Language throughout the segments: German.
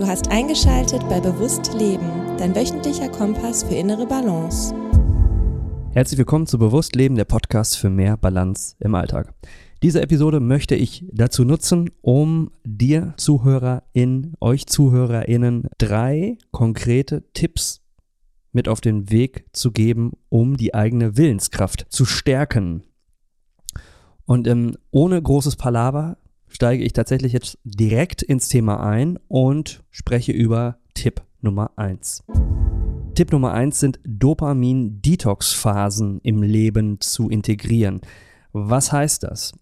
Du hast eingeschaltet bei Bewusst Leben, dein wöchentlicher Kompass für innere Balance. Herzlich willkommen zu Bewusst Leben, der Podcast für mehr Balance im Alltag. Diese Episode möchte ich dazu nutzen, um dir ZuhörerInnen, euch ZuhörerInnen drei konkrete Tipps mit auf den Weg zu geben, um die eigene Willenskraft zu stärken. Und ähm, ohne großes Palaver steige ich tatsächlich jetzt direkt ins Thema ein und spreche über Tipp Nummer 1. Tipp Nummer 1 sind Dopamin-Detox-Phasen im Leben zu integrieren. Was heißt das?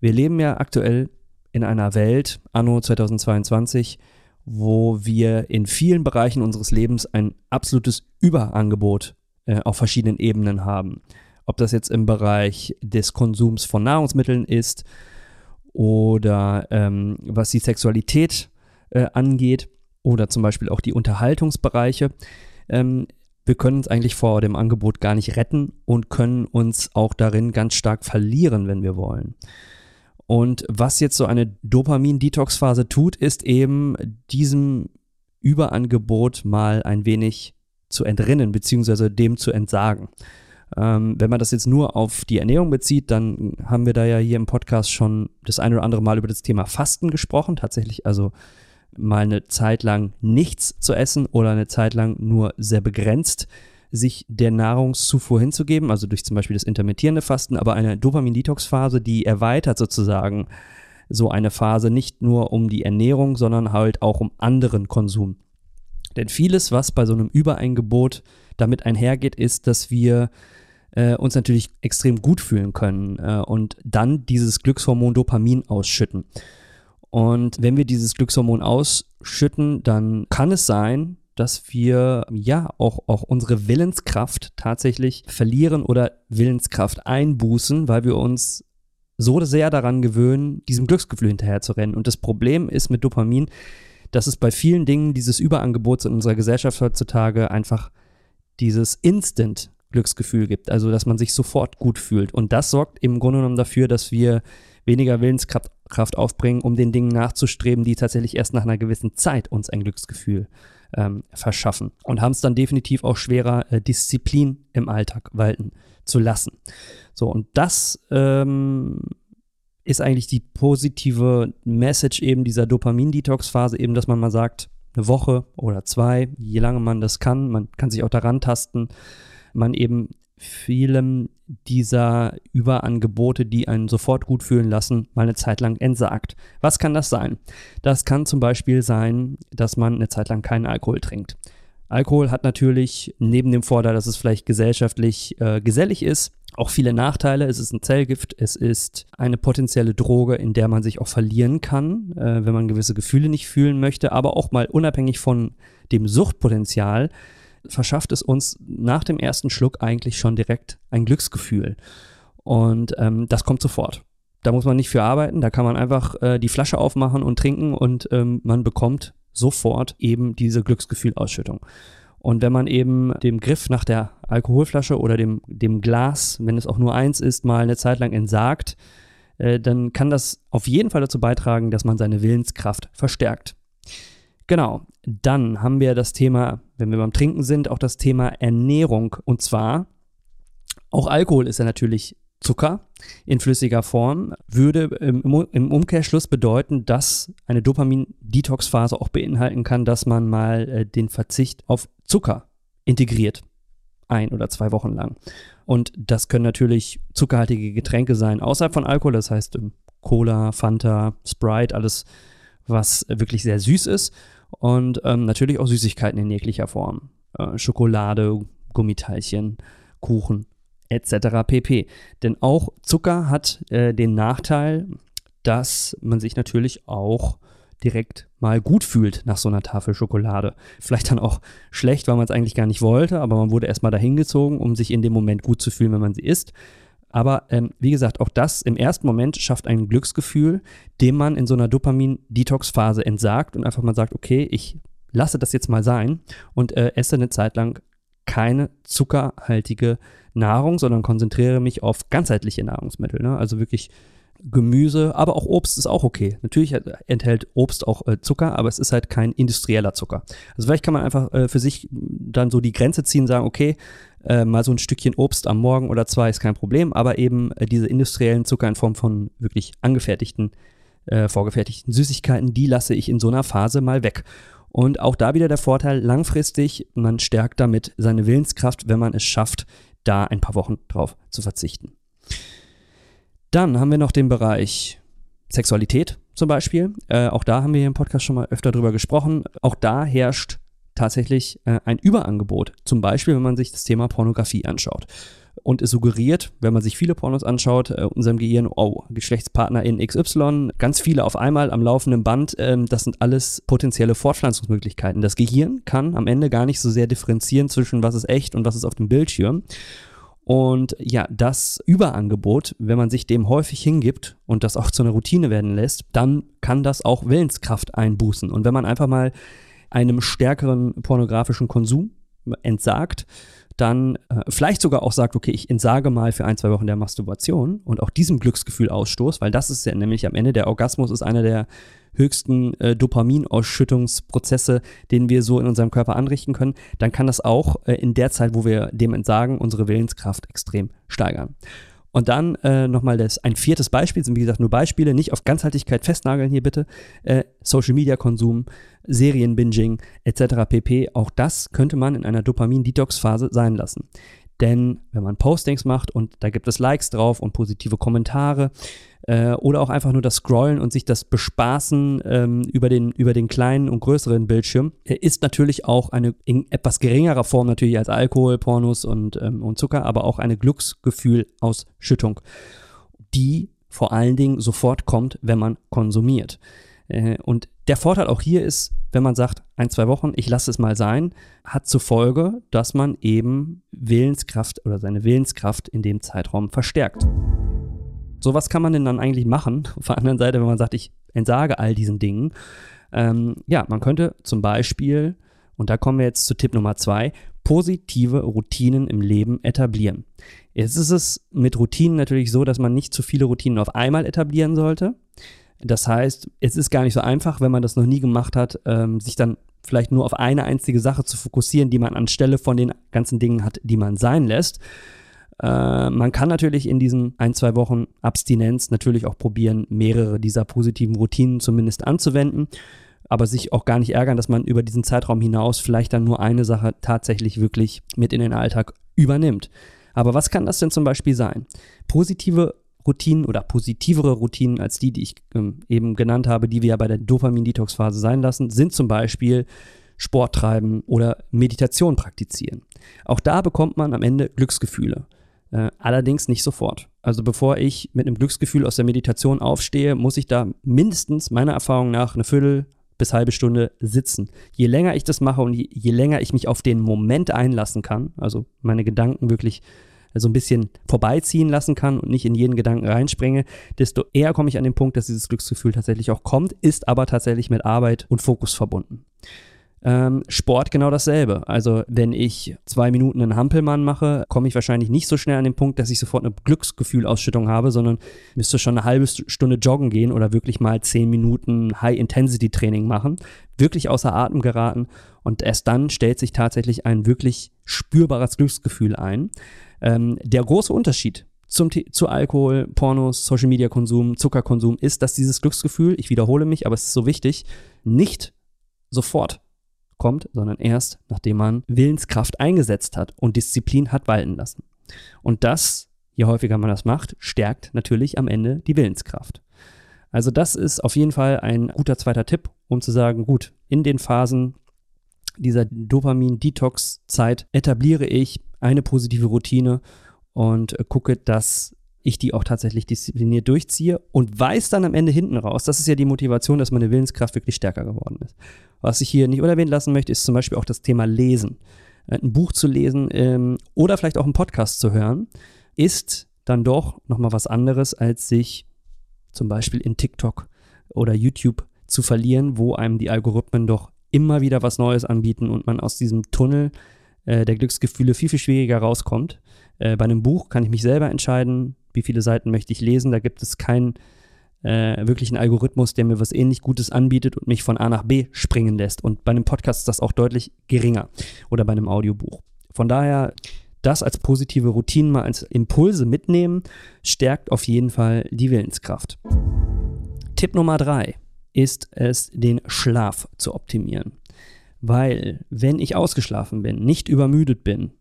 Wir leben ja aktuell in einer Welt, anno 2022, wo wir in vielen Bereichen unseres Lebens ein absolutes Überangebot äh, auf verschiedenen Ebenen haben. Ob das jetzt im Bereich des Konsums von Nahrungsmitteln ist oder ähm, was die Sexualität äh, angeht oder zum Beispiel auch die Unterhaltungsbereiche. Ähm, wir können uns eigentlich vor dem Angebot gar nicht retten und können uns auch darin ganz stark verlieren, wenn wir wollen. Und was jetzt so eine Dopamin-Detox-Phase tut, ist eben diesem Überangebot mal ein wenig zu entrinnen, beziehungsweise dem zu entsagen. Ähm, wenn man das jetzt nur auf die Ernährung bezieht, dann haben wir da ja hier im Podcast schon das ein oder andere Mal über das Thema Fasten gesprochen. Tatsächlich also mal eine Zeit lang nichts zu essen oder eine Zeit lang nur sehr begrenzt sich der Nahrungszufuhr hinzugeben, also durch zum Beispiel das intermittierende Fasten, aber eine Dopamin-Detox-Phase, die erweitert sozusagen so eine Phase nicht nur um die Ernährung, sondern halt auch um anderen Konsum. Denn vieles, was bei so einem Übereingebot damit einhergeht, ist, dass wir äh, uns natürlich extrem gut fühlen können äh, und dann dieses Glückshormon Dopamin ausschütten. Und wenn wir dieses Glückshormon ausschütten, dann kann es sein, dass wir ja auch, auch unsere Willenskraft tatsächlich verlieren oder Willenskraft einbußen, weil wir uns so sehr daran gewöhnen, diesem Glücksgefühl hinterherzurennen. Und das Problem ist mit Dopamin, dass es bei vielen Dingen dieses Überangebots in unserer Gesellschaft heutzutage einfach dieses Instant Glücksgefühl gibt, also dass man sich sofort gut fühlt. Und das sorgt im Grunde genommen dafür, dass wir weniger Willenskraft aufbringen, um den Dingen nachzustreben, die tatsächlich erst nach einer gewissen Zeit uns ein Glücksgefühl ähm, verschaffen. Und haben es dann definitiv auch schwerer, äh, Disziplin im Alltag walten zu lassen. So, und das ähm, ist eigentlich die positive Message eben dieser Dopamin-Detox-Phase, eben, dass man mal sagt, eine Woche oder zwei, je lange man das kann, man kann sich auch daran tasten, man eben vielem dieser Überangebote, die einen sofort gut fühlen lassen, mal eine Zeit lang entsagt. Was kann das sein? Das kann zum Beispiel sein, dass man eine Zeit lang keinen Alkohol trinkt. Alkohol hat natürlich neben dem Vorteil, dass es vielleicht gesellschaftlich äh, gesellig ist, auch viele Nachteile. Es ist ein Zellgift, es ist eine potenzielle Droge, in der man sich auch verlieren kann, äh, wenn man gewisse Gefühle nicht fühlen möchte, aber auch mal unabhängig von dem Suchtpotenzial verschafft es uns nach dem ersten Schluck eigentlich schon direkt ein Glücksgefühl. Und ähm, das kommt sofort. Da muss man nicht für arbeiten, da kann man einfach äh, die Flasche aufmachen und trinken und ähm, man bekommt sofort eben diese Glücksgefühlausschüttung. Und wenn man eben dem Griff nach der Alkoholflasche oder dem, dem Glas, wenn es auch nur eins ist, mal eine Zeit lang entsagt, äh, dann kann das auf jeden Fall dazu beitragen, dass man seine Willenskraft verstärkt. Genau, dann haben wir das Thema, wenn wir beim Trinken sind, auch das Thema Ernährung. Und zwar, auch Alkohol ist ja natürlich Zucker in flüssiger Form, würde im, Umkehrschluss bedeuten, dass eine Dopamin-Detox-Phase auch beinhalten kann, dass man mal äh, den Verzicht auf Zucker integriert. Ein oder zwei Wochen lang. Und das können natürlich zuckerhaltige Getränke sein, außerhalb von Alkohol, das heißt ähm, Cola, Fanta, Sprite, alles, was wirklich sehr süß ist und ähm, natürlich auch Süßigkeiten in jeglicher Form. Äh, Schokolade, Gummiteilchen, Kuchen etc. pp. Denn auch Zucker hat äh, den Nachteil, dass man sich natürlich auch direkt mal gut fühlt nach so einer Tafel Schokolade. Vielleicht dann auch schlecht, weil man es eigentlich gar nicht wollte, aber man wurde erstmal dahin gezogen, um sich in dem Moment gut zu fühlen, wenn man sie isst. Aber ähm, wie gesagt, auch das im ersten Moment schafft ein Glücksgefühl, dem man in so einer Dopamin-Detox-Phase entsagt und einfach mal sagt, okay, ich lasse das jetzt mal sein und äh, esse eine Zeit lang keine zuckerhaltige Nahrung, sondern konzentriere mich auf ganzheitliche Nahrungsmittel. Ne? Also wirklich Gemüse, aber auch Obst ist auch okay. Natürlich enthält Obst auch äh, Zucker, aber es ist halt kein industrieller Zucker. Also vielleicht kann man einfach äh, für sich dann so die Grenze ziehen, sagen, okay, äh, mal so ein Stückchen Obst am Morgen oder zwei ist kein Problem, aber eben äh, diese industriellen Zucker in Form von wirklich angefertigten, äh, vorgefertigten Süßigkeiten, die lasse ich in so einer Phase mal weg. Und auch da wieder der Vorteil, langfristig, man stärkt damit seine Willenskraft, wenn man es schafft, da ein paar Wochen drauf zu verzichten. Dann haben wir noch den Bereich Sexualität zum Beispiel. Äh, auch da haben wir hier im Podcast schon mal öfter drüber gesprochen. Auch da herrscht tatsächlich äh, ein Überangebot. Zum Beispiel, wenn man sich das Thema Pornografie anschaut. Und es suggeriert, wenn man sich viele Pornos anschaut, äh, unserem Gehirn, oh, Geschlechtspartner in XY, ganz viele auf einmal am laufenden Band, äh, das sind alles potenzielle Fortpflanzungsmöglichkeiten. Das Gehirn kann am Ende gar nicht so sehr differenzieren zwischen was ist echt und was ist auf dem Bildschirm. Und ja, das Überangebot, wenn man sich dem häufig hingibt und das auch zu einer Routine werden lässt, dann kann das auch Willenskraft einbußen. Und wenn man einfach mal einem stärkeren pornografischen Konsum entsagt, dann äh, vielleicht sogar auch sagt, okay, ich entsage mal für ein, zwei Wochen der Masturbation und auch diesem Glücksgefühl ausstoß, weil das ist ja nämlich am Ende der Orgasmus ist einer der höchsten äh, Dopaminausschüttungsprozesse, den wir so in unserem Körper anrichten können, dann kann das auch äh, in der Zeit, wo wir dem entsagen, unsere Willenskraft extrem steigern. Und dann äh, nochmal das, ein viertes Beispiel, sind wie gesagt nur Beispiele, nicht auf Ganzheitlichkeit festnageln hier bitte. Äh, Social Media Konsum, Serienbinging etc. pp. Auch das könnte man in einer Dopamin-Detox-Phase sein lassen. Denn wenn man Postings macht und da gibt es Likes drauf und positive Kommentare äh, oder auch einfach nur das Scrollen und sich das Bespaßen ähm, über, den, über den kleinen und größeren Bildschirm, äh, ist natürlich auch eine in etwas geringerer Form natürlich als Alkohol, Pornos und, ähm, und Zucker, aber auch eine Glücksgefühlausschüttung, die vor allen Dingen sofort kommt, wenn man konsumiert. Äh, und der Vorteil auch hier ist, wenn man sagt, ein, zwei Wochen, ich lasse es mal sein, hat zur Folge, dass man eben Willenskraft oder seine Willenskraft in dem Zeitraum verstärkt. So was kann man denn dann eigentlich machen? Auf der anderen Seite, wenn man sagt, ich entsage all diesen Dingen. Ähm, ja, man könnte zum Beispiel, und da kommen wir jetzt zu Tipp Nummer zwei, positive Routinen im Leben etablieren. Jetzt ist es mit Routinen natürlich so, dass man nicht zu viele Routinen auf einmal etablieren sollte. Das heißt, es ist gar nicht so einfach, wenn man das noch nie gemacht hat, ähm, sich dann vielleicht nur auf eine einzige Sache zu fokussieren, die man anstelle von den ganzen Dingen hat, die man sein lässt. Äh, man kann natürlich in diesen ein, zwei Wochen Abstinenz natürlich auch probieren, mehrere dieser positiven Routinen zumindest anzuwenden, aber sich auch gar nicht ärgern, dass man über diesen Zeitraum hinaus vielleicht dann nur eine Sache tatsächlich wirklich mit in den Alltag übernimmt. Aber was kann das denn zum Beispiel sein? Positive Routinen oder positivere Routinen als die, die ich ähm, eben genannt habe, die wir ja bei der Dopamin-Detox-Phase sein lassen, sind zum Beispiel Sport treiben oder Meditation praktizieren. Auch da bekommt man am Ende Glücksgefühle. Äh, allerdings nicht sofort. Also bevor ich mit einem Glücksgefühl aus der Meditation aufstehe, muss ich da mindestens meiner Erfahrung nach eine Viertel bis halbe Stunde sitzen. Je länger ich das mache und je, je länger ich mich auf den Moment einlassen kann, also meine Gedanken wirklich so ein bisschen vorbeiziehen lassen kann und nicht in jeden Gedanken reinspringe, desto eher komme ich an den Punkt, dass dieses Glücksgefühl tatsächlich auch kommt, ist aber tatsächlich mit Arbeit und Fokus verbunden. Ähm, Sport genau dasselbe. Also wenn ich zwei Minuten einen Hampelmann mache, komme ich wahrscheinlich nicht so schnell an den Punkt, dass ich sofort eine Glücksgefühlausschüttung habe, sondern müsste schon eine halbe Stunde joggen gehen oder wirklich mal zehn Minuten High-Intensity-Training machen, wirklich außer Atem geraten und erst dann stellt sich tatsächlich ein wirklich spürbares Glücksgefühl ein. Ähm, der große Unterschied zum, zu Alkohol, Pornos, Social Media Konsum, Zuckerkonsum ist, dass dieses Glücksgefühl, ich wiederhole mich, aber es ist so wichtig, nicht sofort kommt, sondern erst nachdem man Willenskraft eingesetzt hat und Disziplin hat walten lassen. Und das, je häufiger man das macht, stärkt natürlich am Ende die Willenskraft. Also das ist auf jeden Fall ein guter zweiter Tipp, um zu sagen, gut, in den Phasen dieser Dopamin-Detox-Zeit etabliere ich eine positive Routine und äh, gucke, dass ich die auch tatsächlich diszipliniert durchziehe und weiß dann am Ende hinten raus, das ist ja die Motivation, dass meine Willenskraft wirklich stärker geworden ist. Was ich hier nicht unerwähnt lassen möchte, ist zum Beispiel auch das Thema Lesen. Äh, ein Buch zu lesen ähm, oder vielleicht auch einen Podcast zu hören, ist dann doch nochmal was anderes, als sich zum Beispiel in TikTok oder YouTube zu verlieren, wo einem die Algorithmen doch immer wieder was Neues anbieten und man aus diesem Tunnel äh, der Glücksgefühle viel, viel schwieriger rauskommt. Äh, bei einem Buch kann ich mich selber entscheiden, wie viele Seiten möchte ich lesen. Da gibt es keinen äh, wirklichen Algorithmus, der mir was ähnlich Gutes anbietet und mich von A nach B springen lässt. Und bei einem Podcast ist das auch deutlich geringer oder bei einem Audiobuch. Von daher das als positive Routinen mal als Impulse mitnehmen, stärkt auf jeden Fall die Willenskraft. Tipp Nummer drei ist es, den Schlaf zu optimieren. Weil, wenn ich ausgeschlafen bin, nicht übermüdet bin,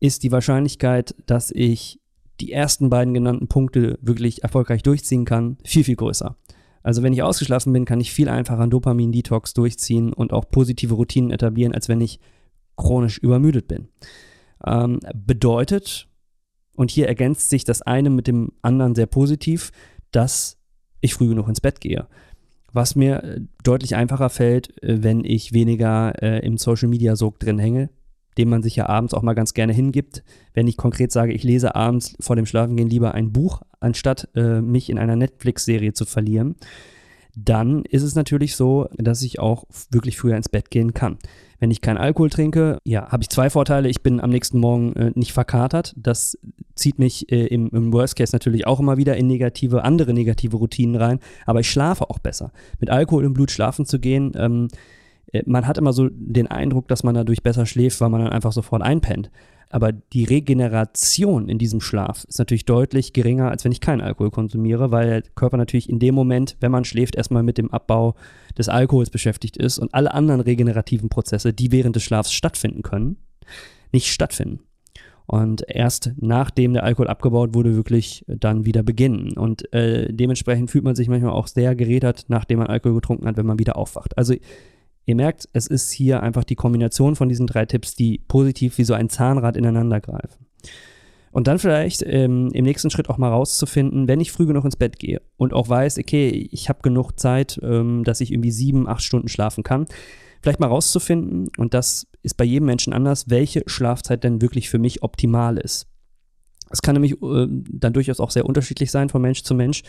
ist die Wahrscheinlichkeit, dass ich die ersten beiden genannten Punkte wirklich erfolgreich durchziehen kann, viel, viel größer. Also wenn ich ausgeschlafen bin, kann ich viel einfacher einen Dopamin-Detox durchziehen und auch positive Routinen etablieren, als wenn ich chronisch übermüdet bin. Ähm, bedeutet, und hier ergänzt sich das eine mit dem anderen sehr positiv, dass ich früh genug ins Bett gehe. Was mir äh, deutlich einfacher fällt, äh, wenn ich weniger äh, im Social Media Sog drin hänge, dem man sich ja abends auch mal ganz gerne hingibt. Wenn ich konkret sage, ich lese abends vor dem Schlafengehen lieber ein Buch, anstatt äh, mich in einer Netflix-Serie zu verlieren, dann ist es natürlich so, dass ich auch wirklich früher ins Bett gehen kann. Wenn ich keinen Alkohol trinke, ja, habe ich zwei Vorteile. Ich bin am nächsten Morgen äh, nicht verkatert. Das zieht mich äh, im, im, Worst Case natürlich auch immer wieder in negative, andere negative Routinen rein. Aber ich schlafe auch besser. Mit Alkohol im Blut schlafen zu gehen, ähm, äh, man hat immer so den Eindruck, dass man dadurch besser schläft, weil man dann einfach sofort einpennt. Aber die Regeneration in diesem Schlaf ist natürlich deutlich geringer, als wenn ich keinen Alkohol konsumiere, weil der Körper natürlich in dem Moment, wenn man schläft, erstmal mit dem Abbau des Alkohols beschäftigt ist und alle anderen regenerativen Prozesse, die während des Schlafs stattfinden können, nicht stattfinden. Und erst nachdem der Alkohol abgebaut wurde, wirklich dann wieder beginnen. Und äh, dementsprechend fühlt man sich manchmal auch sehr gerädert, nachdem man Alkohol getrunken hat, wenn man wieder aufwacht. Also Ihr merkt, es ist hier einfach die Kombination von diesen drei Tipps, die positiv wie so ein Zahnrad ineinander greifen. Und dann vielleicht ähm, im nächsten Schritt auch mal rauszufinden, wenn ich früh genug ins Bett gehe und auch weiß, okay, ich habe genug Zeit, ähm, dass ich irgendwie sieben, acht Stunden schlafen kann, vielleicht mal rauszufinden, und das ist bei jedem Menschen anders, welche Schlafzeit denn wirklich für mich optimal ist. Es kann nämlich äh, dann durchaus auch sehr unterschiedlich sein von Mensch zu Mensch.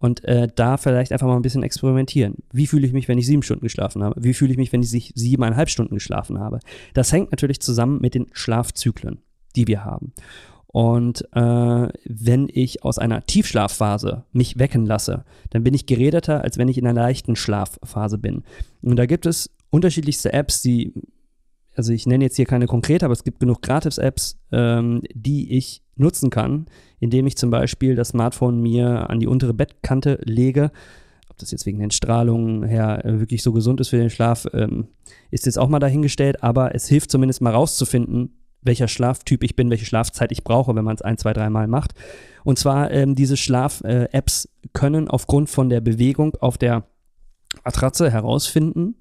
Und äh, da vielleicht einfach mal ein bisschen experimentieren. Wie fühle ich mich, wenn ich sieben Stunden geschlafen habe? Wie fühle ich mich, wenn ich siebeneinhalb Stunden geschlafen habe? Das hängt natürlich zusammen mit den Schlafzyklen, die wir haben. Und äh, wenn ich aus einer Tiefschlafphase mich wecken lasse, dann bin ich geredeter, als wenn ich in einer leichten Schlafphase bin. Und da gibt es unterschiedlichste Apps, die, also ich nenne jetzt hier keine konkrete, aber es gibt genug Gratis-Apps, ähm, die ich nutzen kann, indem ich zum Beispiel das Smartphone mir an die untere Bettkante lege. Ob das jetzt wegen den Strahlungen her äh, wirklich so gesund ist für den Schlaf, ähm, ist jetzt auch mal dahingestellt, aber es hilft zumindest mal rauszufinden, welcher Schlaftyp ich bin, welche Schlafzeit ich brauche, wenn man es ein, zwei, dreimal macht. Und zwar ähm, diese Schlaf-Apps äh, können aufgrund von der Bewegung auf der Matratze herausfinden,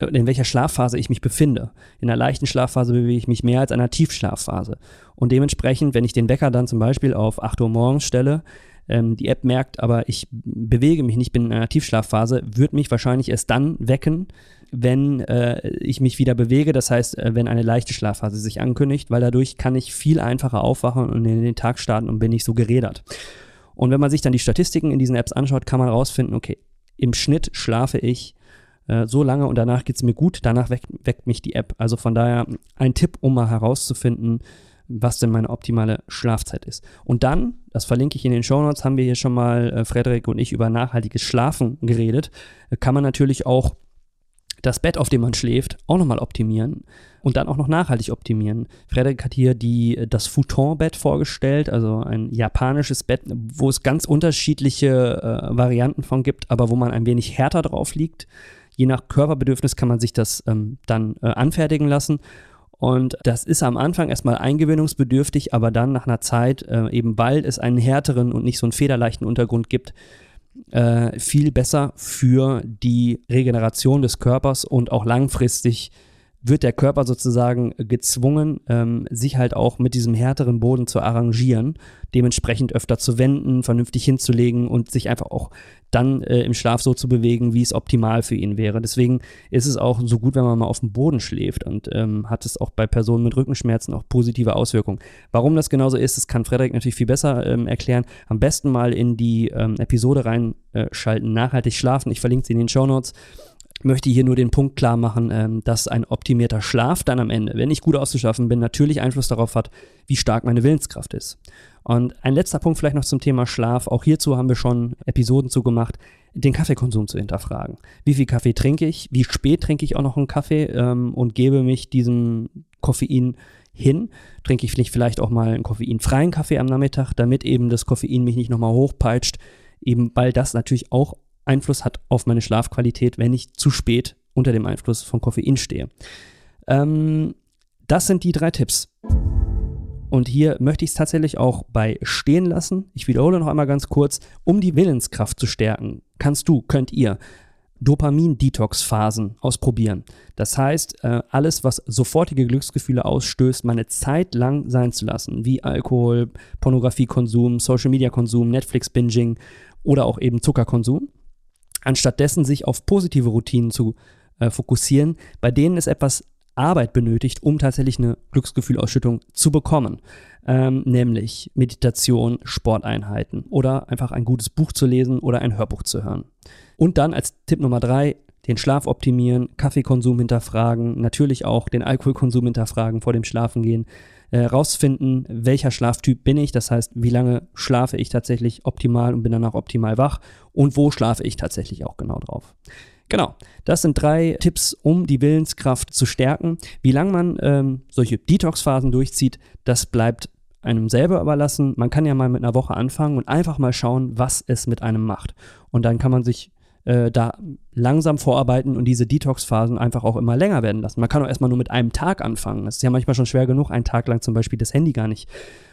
in welcher Schlafphase ich mich befinde. In einer leichten Schlafphase bewege ich mich mehr als in einer Tiefschlafphase. Und dementsprechend, wenn ich den Wecker dann zum Beispiel auf 8 Uhr morgens stelle, ähm, die App merkt, aber ich bewege mich nicht, bin in einer Tiefschlafphase, wird mich wahrscheinlich erst dann wecken, wenn äh, ich mich wieder bewege. Das heißt, äh, wenn eine leichte Schlafphase sich ankündigt, weil dadurch kann ich viel einfacher aufwachen und in den Tag starten und bin nicht so gerädert. Und wenn man sich dann die Statistiken in diesen Apps anschaut, kann man herausfinden, okay, im Schnitt schlafe ich äh, so lange und danach geht es mir gut, danach weckt, weckt mich die App. Also von daher ein Tipp, um mal herauszufinden, was denn meine optimale Schlafzeit ist. Und dann, das verlinke ich in den Show Notes, haben wir hier schon mal, äh, Frederik und ich, über nachhaltiges Schlafen geredet. Äh, kann man natürlich auch das Bett, auf dem man schläft, auch nochmal optimieren und dann auch noch nachhaltig optimieren. Frederik hat hier die, das Futon-Bett vorgestellt, also ein japanisches Bett, wo es ganz unterschiedliche äh, Varianten von gibt, aber wo man ein wenig härter drauf liegt. Je nach Körperbedürfnis kann man sich das ähm, dann äh, anfertigen lassen. Und das ist am Anfang erstmal eingewöhnungsbedürftig, aber dann nach einer Zeit, äh, eben weil es einen härteren und nicht so einen federleichten Untergrund gibt, äh, viel besser für die Regeneration des Körpers und auch langfristig wird der Körper sozusagen gezwungen, ähm, sich halt auch mit diesem härteren Boden zu arrangieren, dementsprechend öfter zu wenden, vernünftig hinzulegen und sich einfach auch dann äh, im Schlaf so zu bewegen, wie es optimal für ihn wäre. Deswegen ist es auch so gut, wenn man mal auf dem Boden schläft und ähm, hat es auch bei Personen mit Rückenschmerzen auch positive Auswirkungen. Warum das genauso ist, das kann Frederik natürlich viel besser ähm, erklären. Am besten mal in die ähm, Episode reinschalten, äh, nachhaltig schlafen. Ich verlinke sie in den Show Notes möchte hier nur den Punkt klar machen, ähm, dass ein optimierter Schlaf dann am Ende, wenn ich gut ausgeschlafen bin, natürlich Einfluss darauf hat, wie stark meine Willenskraft ist. Und ein letzter Punkt vielleicht noch zum Thema Schlaf. Auch hierzu haben wir schon Episoden zugemacht, den Kaffeekonsum zu hinterfragen. Wie viel Kaffee trinke ich? Wie spät trinke ich auch noch einen Kaffee ähm, und gebe mich diesem Koffein hin? Trinke ich vielleicht auch mal einen koffeinfreien Kaffee am Nachmittag, damit eben das Koffein mich nicht nochmal hochpeitscht, eben weil das natürlich auch Einfluss hat auf meine Schlafqualität, wenn ich zu spät unter dem Einfluss von Koffein stehe. Ähm, das sind die drei Tipps. Und hier möchte ich es tatsächlich auch bei stehen lassen. Ich wiederhole noch einmal ganz kurz, um die Willenskraft zu stärken, kannst du, könnt ihr Dopamin-Detox-Phasen ausprobieren. Das heißt, äh, alles, was sofortige Glücksgefühle ausstößt, meine Zeit lang sein zu lassen, wie Alkohol, Pornografiekonsum, Social-Media-Konsum, Netflix-Binging oder auch eben Zuckerkonsum anstattdessen sich auf positive Routinen zu äh, fokussieren, bei denen es etwas Arbeit benötigt, um tatsächlich eine Glücksgefühlausschüttung zu bekommen. Ähm, nämlich Meditation, Sporteinheiten oder einfach ein gutes Buch zu lesen oder ein Hörbuch zu hören. Und dann als Tipp Nummer drei, den Schlaf optimieren, Kaffeekonsum hinterfragen, natürlich auch den Alkoholkonsum hinterfragen vor dem Schlafengehen, äh, rausfinden, welcher Schlaftyp bin ich, das heißt, wie lange schlafe ich tatsächlich optimal und bin danach optimal wach und wo schlafe ich tatsächlich auch genau drauf. Genau, das sind drei Tipps, um die Willenskraft zu stärken. Wie lange man ähm, solche Detox-Phasen durchzieht, das bleibt einem selber überlassen. Man kann ja mal mit einer Woche anfangen und einfach mal schauen, was es mit einem macht. Und dann kann man sich äh, da langsam vorarbeiten und diese Detox-Phasen einfach auch immer länger werden lassen. Man kann auch erstmal nur mit einem Tag anfangen. Es ist ja manchmal schon schwer genug, einen Tag lang zum Beispiel das Handy gar nicht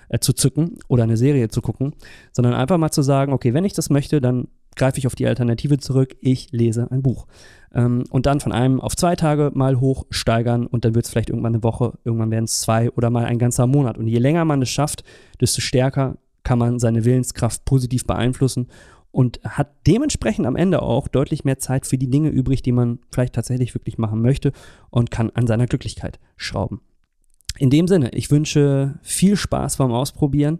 äh, zu zücken oder eine Serie zu gucken, sondern einfach mal zu sagen, okay, wenn ich das möchte, dann greife ich auf die Alternative zurück, ich lese ein Buch. Ähm, und dann von einem auf zwei Tage mal hochsteigern und dann wird es vielleicht irgendwann eine Woche, irgendwann werden es zwei oder mal ein ganzer Monat. Und je länger man es schafft, desto stärker kann man seine Willenskraft positiv beeinflussen und hat dementsprechend am Ende auch deutlich mehr Zeit für die Dinge übrig, die man vielleicht tatsächlich wirklich machen möchte und kann an seiner Glücklichkeit schrauben. In dem Sinne, ich wünsche viel Spaß beim Ausprobieren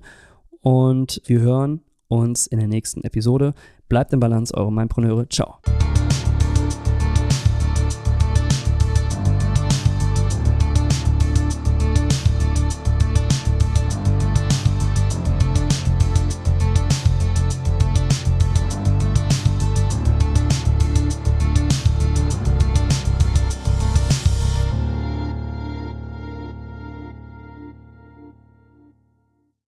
und wir hören uns in der nächsten Episode. Bleibt im Balance, eure Mindpreneure. Ciao.